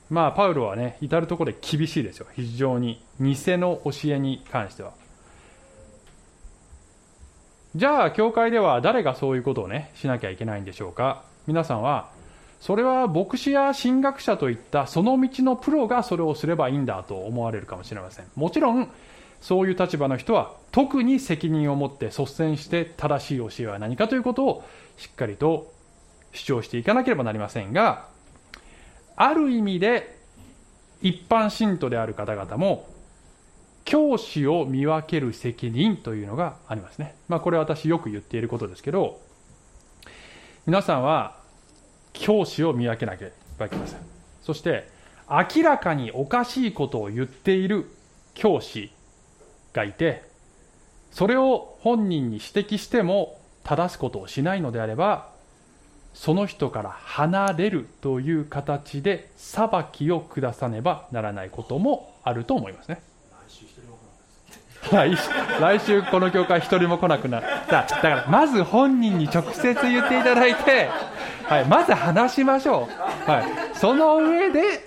まあパウロはね至る所で厳しいですよ。非常に偽の教えに関しては。じゃあ教会では誰がそういうことをねしなきゃいけないんでしょうか？皆さんはそれは牧師や神学者といったその道のプロがそれをすればいいんだと思われるかもしれません。もちろんそういう立場の人は特に責任を持って率先して正しい教えは何かということをしっかりと主張していかなければなりませんがある意味で一般信徒である方々も教師を見分ける責任というのがありますね。まあこれは私よく言っていることですけど皆さんは教師を見分けなければいけません。そして明らかにおかしいことを言っている教師がいてそれを本人に指摘しても正すことをしないのであればその人から離れるという形で裁きを下さねばならないこともあると思いますね。来週来週この教会一人も来なくなっただからまず本人に直接言っていただいて、はい、まず話しましょう、はい、その上で、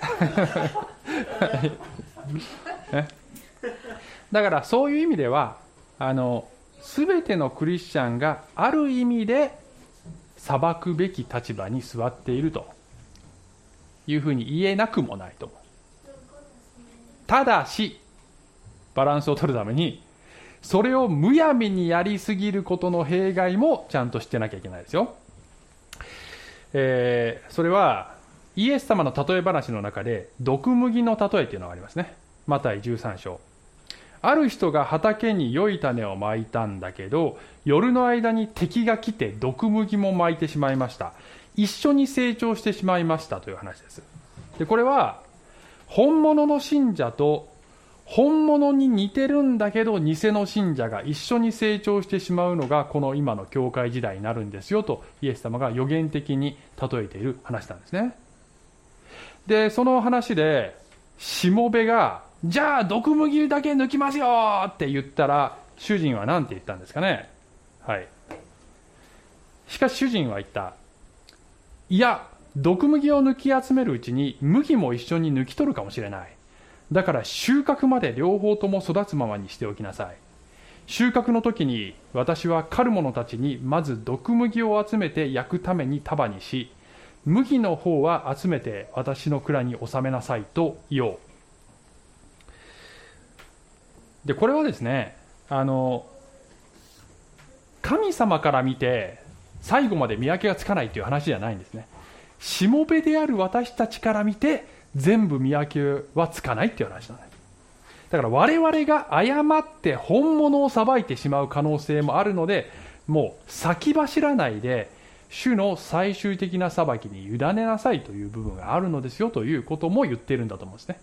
だからそういう意味ではあの全てのクリスチャンがある意味で裁くべき立場に座っていると。いうふうに言えなくもないと思う。ただしバランスを取るためにそれをむやみにやりすぎることの弊害もちゃんと知ってなきゃいけないですよ。えー、それはイエス様の例え話の中で毒麦の例えっていうのがありますね。マタイ13章。ある人が畑に良い種をまいたんだけど、夜の間に敵が来て毒麦もまいてしまいました。一緒に成長してしまいましたという話です。で、これは、本物の信者と本物に似てるんだけど偽の信者が一緒に成長してしまうのがこの今の教会時代になるんですよとイエス様が予言的に例えている話なんですね。で、その話で、しもべが、じゃあ毒麦だけ抜きますよって言ったら、主人は何て言ったんですかね。はい。しかし主人は言った。いや、毒麦を抜き集めるうちに麦も一緒に抜き取るかもしれない。だから収穫まで両方とも育つままにしておきなさい。収穫の時に私は狩る者たちにまず毒麦を集めて焼くために束にし、麦の方は集めて私の蔵に収めなさいと言おう。で、これはですね、あの、神様から見て最後まで見分けがつかないという話じゃないんですね。しもべである私たちから見て全部見分けはつかないっていう話なんです。だから我々が誤って本物を裁いてしまう可能性もあるので、もう先走らないで主の最終的な裁きに委ねなさいという部分があるのですよということも言っているんだと思うんですね。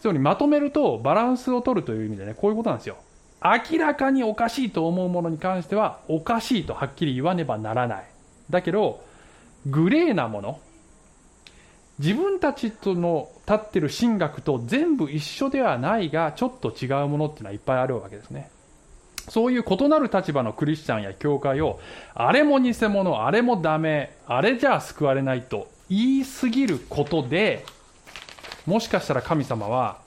つまりまとめるとバランスを取るという意味でね、こういうことなんですよ。明らかにおかしいと思うものに関してはおかしいとはっきり言わねばならない。だけど、グレーなもの、自分たちとの立ってる神学と全部一緒ではないが、ちょっと違うものっていうのはいっぱいあるわけですね。そういう異なる立場のクリスチャンや教会を、あれも偽物、あれもダメ、あれじゃあ救われないと言いすぎることで、もしかしたら神様は、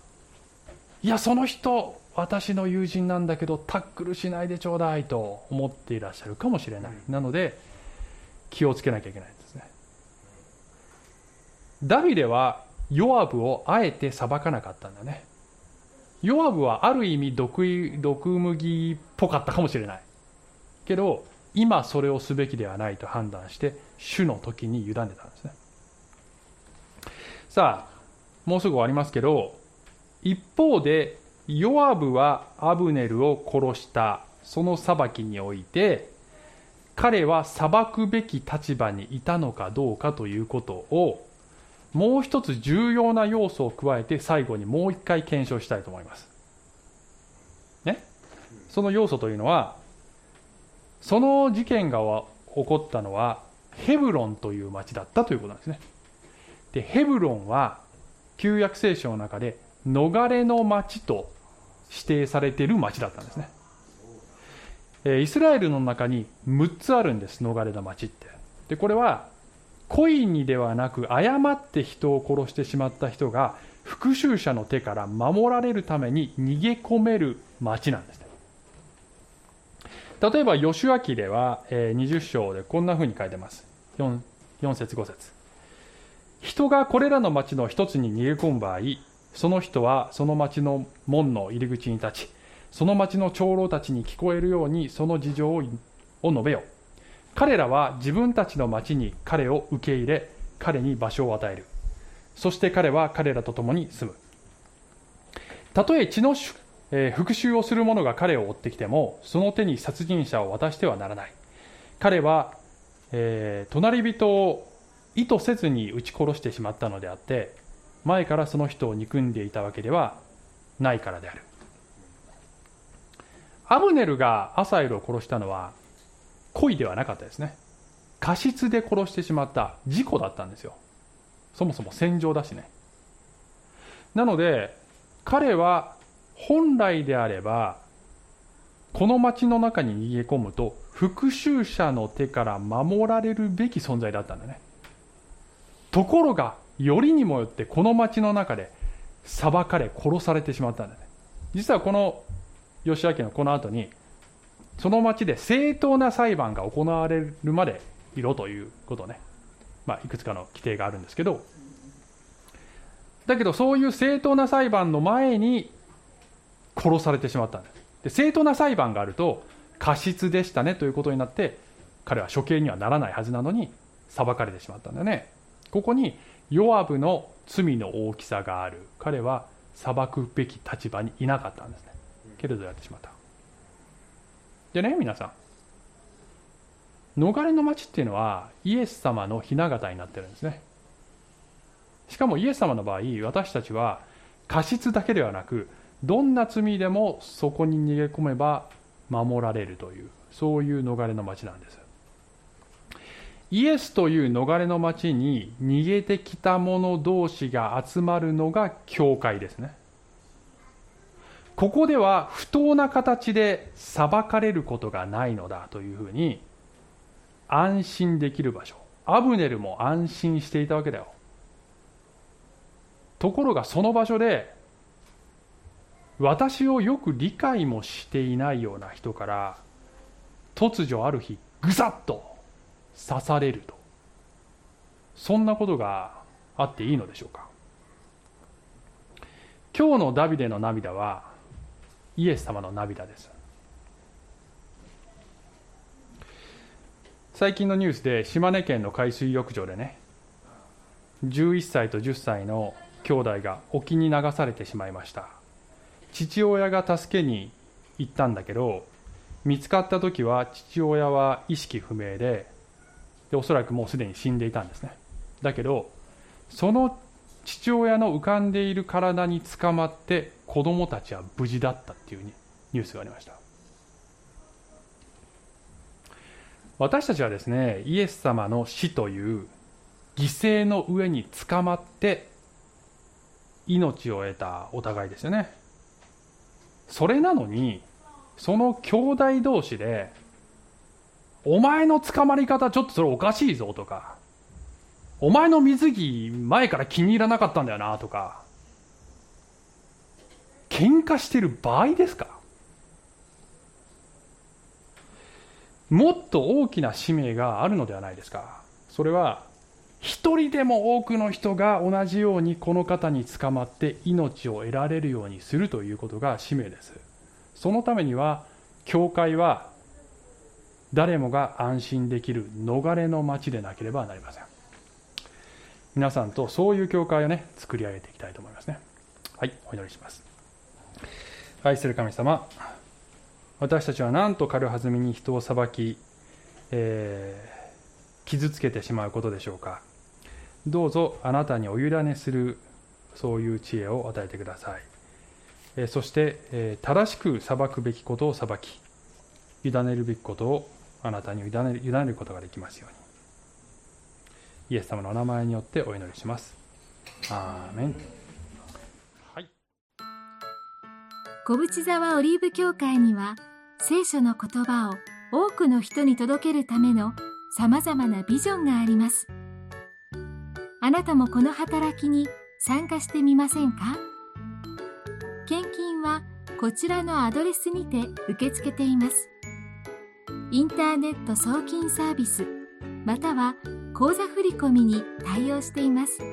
いや、その人、私の友人なんだけど、タックルしないでちょうだいと思っていらっしゃるかもしれない。なので、気をつけなきゃいけない。ダビデは、ヨアブをあえて裁かなかったんだね。ヨアブはある意味毒毒麦っぽかったかもしれないけど今それをすべきではないと判断して主の時に委ねたんですねさあもうすぐ終わりますけど一方でヨアブはアブネルを殺したその裁きにおいて彼は裁くべき立場にいたのかどうかということをもう一つ重要な要素を加えて最後にもう一回検証したいと思います。ね？その要素というのは、その事件が起こったのはヘブロンという町だったということなんですね。で、ヘブロンは旧約聖書の中で逃れの町と指定されている町だったんですね。イスラエルの中に6つあるんです、逃れの町って。で、これは故意にではなく誤って人を殺してしまった人が復讐者の手から守られるために逃げ込める町なんですね。例えば吉明では20章でこんなふうに書いてます。4, 4節5節。人がこれらの町の一つに逃げ込む場合その人はその町の門の入り口に立ちその町の長老たちに聞こえるようにその事情を述べよ。う彼らは自分たちの町に彼を受け入れ彼に場所を与える。そして彼は彼らと共に住む。たとえ血の、えー、復讐をする者が彼を追ってきてもその手に殺人者を渡してはならない。彼は、えー、隣人を意図せずに撃ち殺してしまったのであって前からその人を憎んでいたわけではないからである。アブネルがアサエルを殺したのは故意ではなかったですね。過失で殺してしまった事故だったんですよ。そもそも戦場だしね。なので彼は本来であればこの町の中に逃げ込むと復讐者の手から守られるべき存在だったんだね。ところがよりにもよってこの町の中で裁かれ殺されてしまったんだね。実はこの義明のこの後にその町で正当な裁判が行われるまでいろということね、まあ、いくつかの規定があるんですけど。だけどそういう正当な裁判の前に殺されてしまったんですで正当な裁判があると過失でしたねということになって彼は処刑にはならないはずなのに裁かれてしまったんだよね。ここにヨアブの罪の大きさがある。彼は裁くべき立場にいなかったんですね。けれどやってしまった。でね？皆さん。逃れの町っていうのはイエス様の雛形になってるんですね。しかもイエス様の場合私たちは過失だけではなくどんな罪でもそこに逃げ込めば守られるというそういう逃れの町なんです。イエスという逃れの町に逃げてきた者同士が集まるのが教会ですね。ここでは不当な形で裁かれることがないのだというふうに安心できる場所。アブネルも安心していたわけだよ。ところがその場所で私をよく理解もしていないような人から突如ある日ぐさっと刺されると。そんなことがあっていいのでしょうか。今日のダビデの涙はイエス様の涙です。最近のニュースで島根県の海水浴場でね11歳と10歳の兄弟が沖に流されてしまいました。父親が助けに行ったんだけど見つかった時は父親は意識不明ででおそらくもうすでに死んでいたんですね。だけどその父親の浮かんでいる体につかまって子供たちは無事だったっていうニュースがありました。私たちはですねイエス様の死という犠牲の上につかまって命を得たお互いですよね。それなのにその兄弟同士でお前の捕まり方ちょっとそれおかしいぞとか、お前の水着前から気に入らなかったんだよなとか、喧嘩してる場合ですか？もっと大きな使命があるのではないですか？それは一人でも多くの人が同じようにこの方に捕まって命を得られるようにするということが使命です。そのためには教会は誰もが安心できる逃れの町でなければなりません。皆さんとそういう教会をね作り上げていきたいと思いますね。はいお祈りします。愛する神様私たちはなんと軽はずみに人を裁き、えー、傷つけてしまうことでしょうか。どうぞあなたにお委ねするそういう知恵を与えてください、えー、そして、えー、正しく裁くべきことを裁き委ねるべきことをあなたに委ね委ねることができますように。イエス様のお名前によってお祈りします。アーメン。はい。小淵沢オリーブ教会には聖書の言葉を多くの人に届けるためのさまざまなビジョンがあります。あなたもこの働きに参加してみませんか？献金はこちらのアドレスにて受け付けています。インターネット送金サービスまたは口座振込に対応しています。